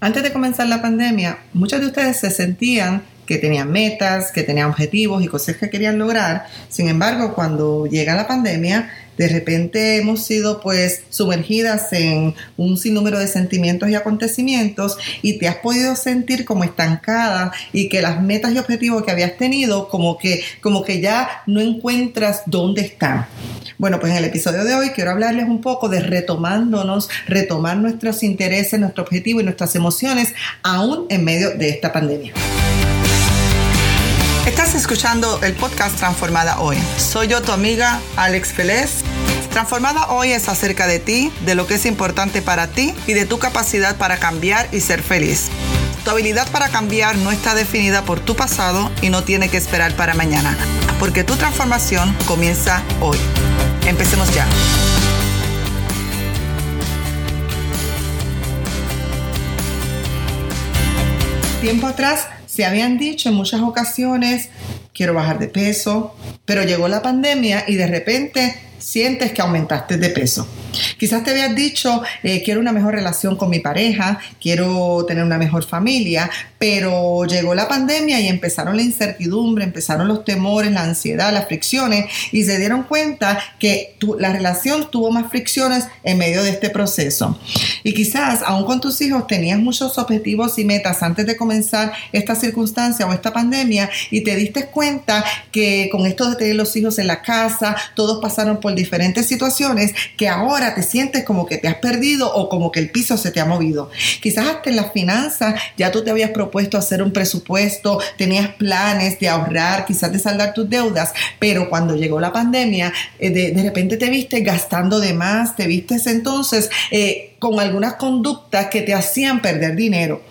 Antes de comenzar la pandemia, muchos de ustedes se sentían que tenían metas, que tenían objetivos y cosas que querían lograr. Sin embargo, cuando llega la pandemia, de repente hemos sido pues sumergidas en un sinnúmero de sentimientos y acontecimientos y te has podido sentir como estancada y que las metas y objetivos que habías tenido como que como que ya no encuentras dónde están. Bueno, pues en el episodio de hoy quiero hablarles un poco de retomándonos, retomar nuestros intereses, nuestro objetivo y nuestras emociones aún en medio de esta pandemia. Estás escuchando el podcast Transformada Hoy. Soy yo tu amiga Alex Feliz. Transformada Hoy es acerca de ti, de lo que es importante para ti y de tu capacidad para cambiar y ser feliz. Tu habilidad para cambiar no está definida por tu pasado y no tiene que esperar para mañana, porque tu transformación comienza hoy. Empecemos ya. Tiempo atrás se habían dicho en muchas ocasiones, quiero bajar de peso, pero llegó la pandemia y de repente sientes que aumentaste de peso. Quizás te habías dicho, eh, quiero una mejor relación con mi pareja, quiero tener una mejor familia, pero llegó la pandemia y empezaron la incertidumbre, empezaron los temores, la ansiedad, las fricciones y se dieron cuenta que la relación tuvo más fricciones en medio de este proceso. Y quizás aún con tus hijos tenías muchos objetivos y metas antes de comenzar esta circunstancia o esta pandemia y te diste cuenta que con esto de tener los hijos en la casa, todos pasaron por diferentes situaciones que ahora te sientes como que te has perdido o como que el piso se te ha movido. Quizás hasta en las finanzas ya tú te habías propuesto hacer un presupuesto, tenías planes de ahorrar, quizás de saldar tus deudas, pero cuando llegó la pandemia, eh, de, repente te viste gastando de más, te vistes entonces eh, con algunas conductas que te hacían perder dinero.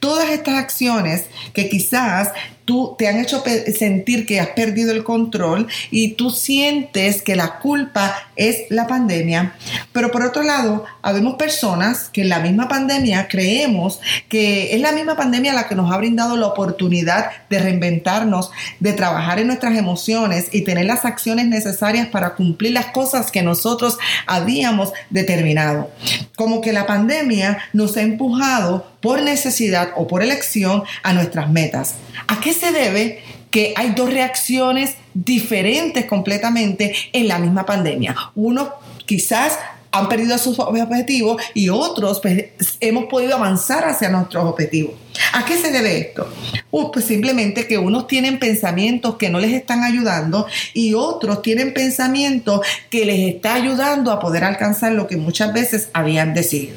Todas estas acciones que quizás tú te han hecho sentir que has perdido el control y tú sientes que la culpa es la pandemia. Pero por otro lado, habemos personas que en la misma pandemia creemos que es la misma pandemia la que nos ha brindado la oportunidad de reinventarnos, de trabajar en nuestras emociones y tener las acciones necesarias para cumplir las cosas que nosotros habíamos determinado. Como que la pandemia nos ha empujado por necesidad o por elección a nuestras metas. ¿A qué se debe que hay dos reacciones diferentes completamente en la misma pandemia? Uno quizás han perdido sus objetivos y otros pues, hemos podido avanzar hacia nuestros objetivos. ¿A qué se debe esto? Uh, pues simplemente que unos tienen pensamientos que no les están ayudando y otros tienen pensamientos que les está ayudando a poder alcanzar lo que muchas veces habían decidido.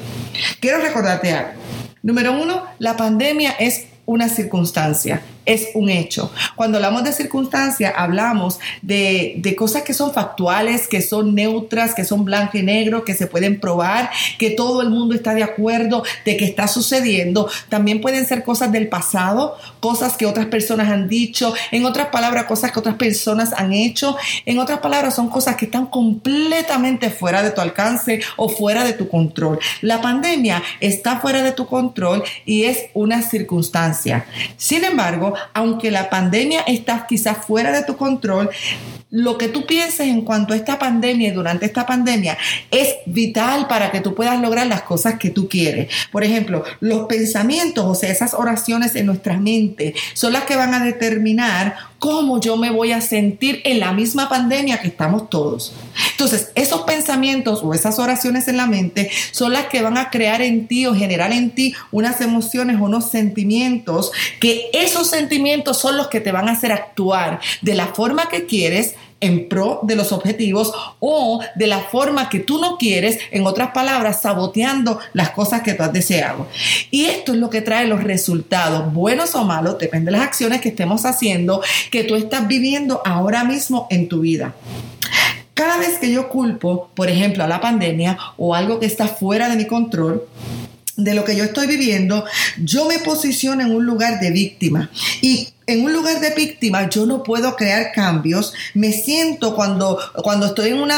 Quiero recordarte algo. Número uno, la pandemia es una circunstancia, es un hecho. Cuando hablamos de circunstancia, hablamos de, de, cosas que son factuales, que son neutras, que son blanco y negro, que se pueden probar, que todo el mundo está de acuerdo de que está sucediendo. También pueden ser cosas del pasado, cosas que otras personas han dicho, en otras palabras, cosas que otras personas han hecho. En otras palabras, son cosas que están completamente fuera de tu alcance o fuera de tu control. La pandemia está fuera de tu control y es una circunstancia sin embargo, aunque la pandemia está quizás fuera de tu control, lo que tú pienses en cuanto a esta pandemia y durante esta pandemia es vital para que tú puedas lograr las cosas que tú quieres. Por ejemplo, los pensamientos, o sea, esas oraciones en nuestra mente son las que van a determinar cómo yo me voy a sentir en la misma pandemia que estamos todos. Entonces, esos pensamientos o esas oraciones en la mente son las que van a crear en ti o generar en ti unas emociones o unos sentimientos, que esos sentimientos son los que te van a hacer actuar de la forma que quieres en pro de los objetivos o de la forma que tú no quieres, en otras palabras, saboteando las cosas que tú has deseado. Y esto es lo que trae los resultados, buenos o malos, depende de las acciones que estemos haciendo, que tú estás viviendo ahora mismo en tu vida. Cada vez que yo culpo, por ejemplo, a la pandemia o algo que está fuera de mi control, de lo que yo estoy viviendo, yo me posiciono en un lugar de víctima. Y en un lugar de víctima yo no puedo crear cambios. Me siento cuando, cuando estoy en un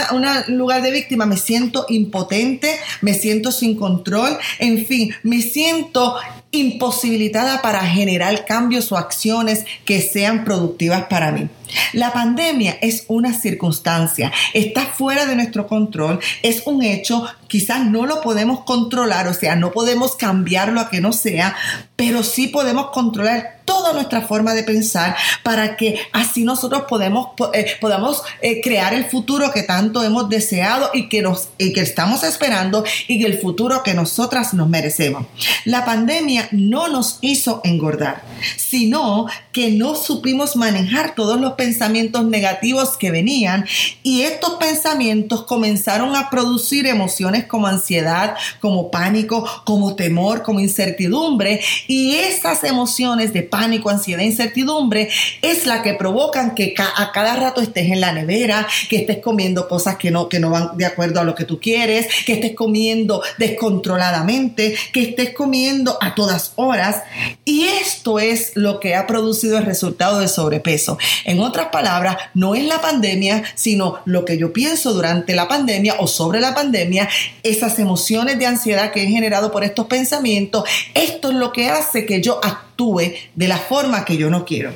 lugar de víctima, me siento impotente, me siento sin control, en fin, me siento imposibilitada para generar cambios o acciones que sean productivas para mí. La pandemia es una circunstancia, está fuera de nuestro control, es un hecho, quizás no lo podemos controlar, o sea, no podemos cambiarlo a que no sea, pero sí podemos controlar toda nuestra forma de pensar para que así nosotros podemos, eh, podamos eh, crear el futuro que tanto hemos deseado y que, nos, y que estamos esperando y el futuro que nosotras nos merecemos. La pandemia no nos hizo engordar, sino que no supimos manejar todos los pensamientos negativos que venían y estos pensamientos comenzaron a producir emociones como ansiedad, como pánico, como temor, como incertidumbre y esas emociones de pánico, ansiedad, incertidumbre es la que provocan que a cada rato estés en la nevera, que estés comiendo cosas que no, que no van de acuerdo a lo que tú quieres, que estés comiendo descontroladamente, que estés comiendo a todas horas y esto es lo que ha producido el resultado de sobrepeso. En otras palabras, no es la pandemia, sino lo que yo pienso durante la pandemia o sobre la pandemia, esas emociones de ansiedad que he generado por estos pensamientos, esto es lo que hace que yo actúe de la forma que yo no quiero.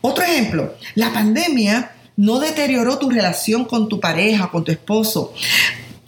Otro ejemplo, la pandemia no deterioró tu relación con tu pareja, con tu esposo,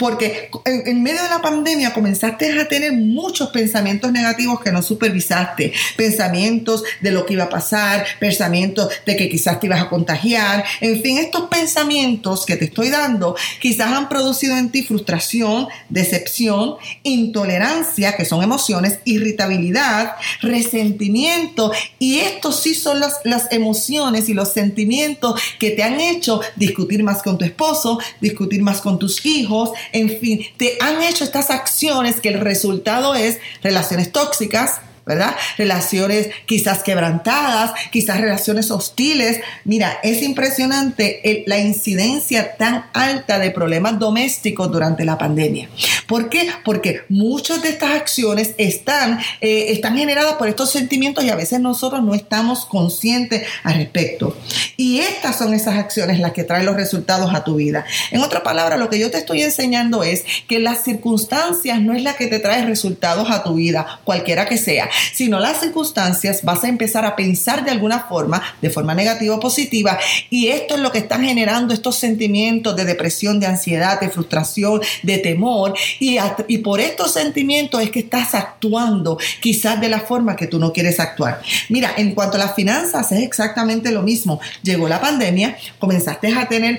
porque en, medio de la pandemia comenzaste a tener muchos pensamientos negativos que no supervisaste, pensamientos de lo que iba a pasar, pensamientos de que quizás te ibas a contagiar, en fin, estos pensamientos que te estoy dando quizás han producido en ti frustración, decepción, intolerancia, que son emociones, irritabilidad, resentimiento, y estos sí son las, emociones y los sentimientos que te han hecho discutir más con tu esposo, discutir más con tus hijos, en fin, te han hecho estas acciones que el resultado es relaciones tóxicas, ¿verdad? Relaciones quizás quebrantadas, quizás relaciones hostiles. Mira, es impresionante la incidencia tan alta de problemas domésticos durante la pandemia. ¿Por qué? Porque muchas de estas acciones están, eh, están generadas por estos sentimientos y a veces nosotros no estamos conscientes al respecto. Y estas son esas acciones las que traen los resultados a tu vida. En otra palabra, lo que yo te estoy enseñando es que las circunstancias no es la que te trae resultados a tu vida, cualquiera que sea sino las circunstancias, vas a empezar a pensar de alguna forma, de forma negativa o positiva, y esto es lo que está generando estos sentimientos de depresión, de ansiedad, de frustración, de temor, y, y por estos sentimientos es que estás actuando quizás de la forma que tú no quieres actuar. Mira, en cuanto a las finanzas es exactamente lo mismo. Llegó la pandemia, comenzaste a tener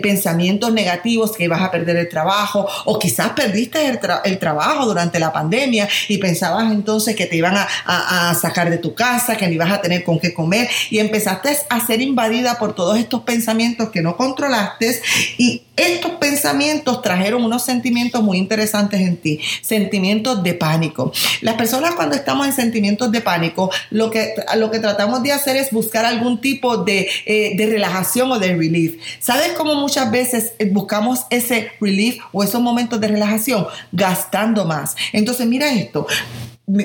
pensamientos negativos que ibas a perder el trabajo o quizás perdiste el, el trabajo durante la pandemia y pensabas entonces que te iban a, sacar de tu casa, que ni ibas a tener con qué comer y empezaste a ser invadida por todos estos pensamientos que no controlaste y estos pensamientos trajeron unos sentimientos muy interesantes en ti, sentimientos de pánico. Las personas cuando estamos en sentimientos de pánico, lo que, lo que tratamos de hacer es buscar algún tipo de, eh, de relajación o de relief. ¿Sabes cómo muchas veces buscamos ese relief o esos momentos de relajación? Gastando más. Entonces mira esto,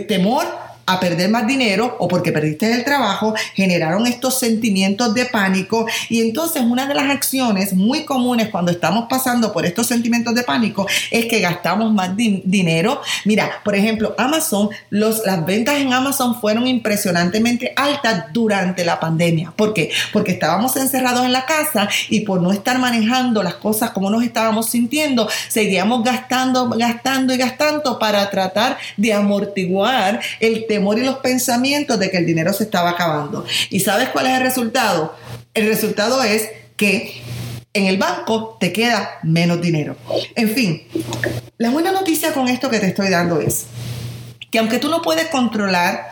temor a perder más dinero o porque perdiste el trabajo, generaron estos sentimientos de pánico y entonces una de las acciones muy comunes cuando estamos pasando por estos sentimientos de pánico es que gastamos más dinero. Mira, por ejemplo, Amazon, los, las ventas en Amazon fueron impresionantemente altas durante la pandemia. ¿Por qué? Porque estábamos encerrados en la casa y por no estar manejando las cosas como nos estábamos sintiendo, seguíamos gastando, gastando y gastando para tratar de amortiguar el temor y los pensamientos de que el dinero se estaba acabando. ¿Y sabes cuál es el resultado? El resultado es que en el banco te queda menos dinero. En fin, la buena noticia con esto que te estoy dando es que aunque tú no puedes controlar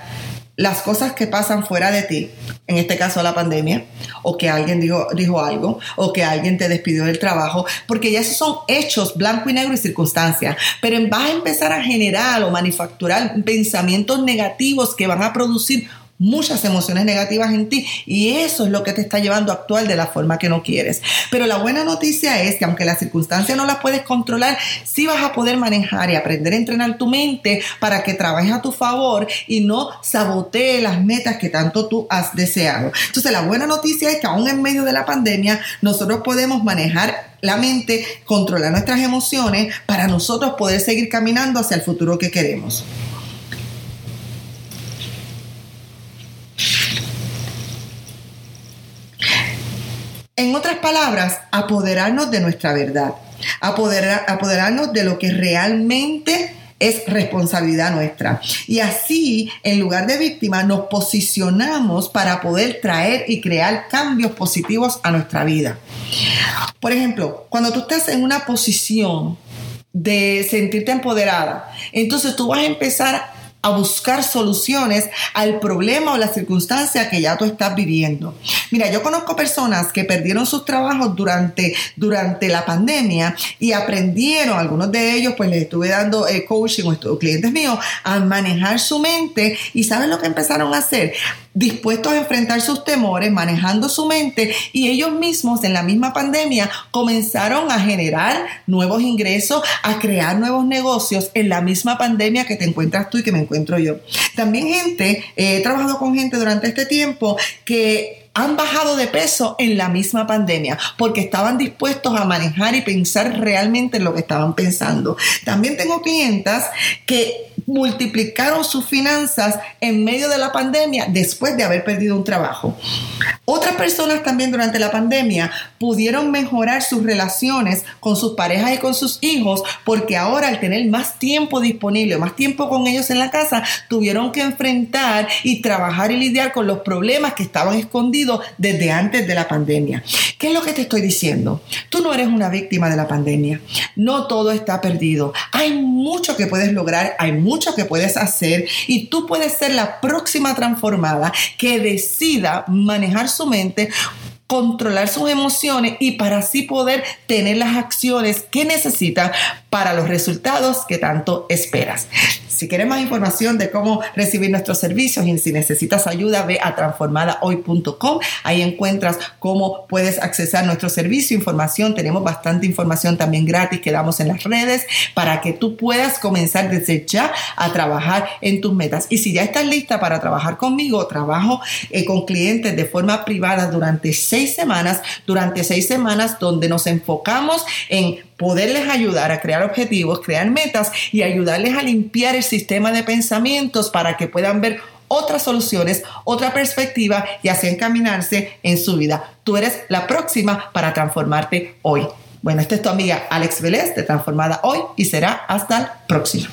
las cosas que pasan fuera de ti, en este caso la pandemia, o que alguien dijo, dijo algo, o que alguien te despidió del trabajo, porque ya esos son hechos blanco y negro y circunstancias, pero vas a empezar a generar o manufacturar pensamientos negativos que van a producir muchas emociones negativas en ti y eso es lo que te está llevando a actuar de la forma que no quieres. Pero la buena noticia es que aunque las circunstancias no las puedes controlar, sí vas a poder manejar y aprender a entrenar tu mente para que trabajes a tu favor y no sabotee las metas que tanto tú has deseado. Entonces la buena noticia es que aún en medio de la pandemia nosotros podemos manejar la mente, controlar nuestras emociones para nosotros poder seguir caminando hacia el futuro que queremos. En otras palabras, apoderarnos de nuestra verdad, apoderarnos de lo que realmente es responsabilidad nuestra. Y así, en lugar de víctima, nos posicionamos para poder traer y crear cambios positivos a nuestra vida. Por ejemplo, cuando tú estás en una posición de sentirte empoderada, entonces tú vas a empezar a buscar soluciones al problema o la circunstancia que ya tú estás viviendo. Mira, yo conozco personas que perdieron sus trabajos durante, durante la pandemia y aprendieron, algunos de ellos pues les estuve dando eh, coaching o clientes míos, a manejar su mente y ¿saben lo que empezaron a hacer? dispuestos a enfrentar sus temores, manejando su mente y ellos mismos en la misma pandemia comenzaron a generar nuevos ingresos, a crear nuevos negocios en la misma pandemia que te encuentras tú y que me encuentro yo. También gente, he trabajado con gente durante este tiempo que han bajado de peso en la misma pandemia porque estaban dispuestos a manejar y pensar realmente en lo que estaban pensando. También tengo clientas que multiplicaron sus finanzas en medio de la pandemia después de haber perdido un trabajo. Otras personas también durante la pandemia pudieron mejorar sus relaciones con sus parejas y con sus hijos porque ahora al tener más tiempo disponible, más tiempo con ellos en la casa, tuvieron que enfrentar y trabajar y lidiar con los problemas que estaban escondidos desde antes de la pandemia. ¿Qué es lo que te estoy diciendo? Tú no eres una víctima de la pandemia. No todo está perdido. Hay mucho que puedes lograr, hay mucho que puedes hacer y tú puedes ser la próxima transformada que decida manejar su mente controlar sus emociones y para así poder tener las acciones que necesita para los resultados que tanto esperas. Si quieres más información de cómo recibir nuestros servicios y si necesitas ayuda, ve a transformadahoy.com. Ahí encuentras cómo puedes accesar nuestro servicio, información. Tenemos bastante información también gratis que damos en las redes para que tú puedas comenzar desde ya a trabajar en tus metas. Y si ya estás lista para trabajar conmigo, trabajo eh, con clientes de forma privada durante seis semanas, durante seis semanas donde nos enfocamos en poderles ayudar a crear objetivos, crear metas y ayudarles a limpiar el sistema de pensamientos para que puedan ver otras soluciones, otra perspectiva y así encaminarse en su vida. Tú eres la próxima para transformarte hoy. Bueno, esta es tu amiga Alex Vélez de Transformada Hoy y será hasta el próximo.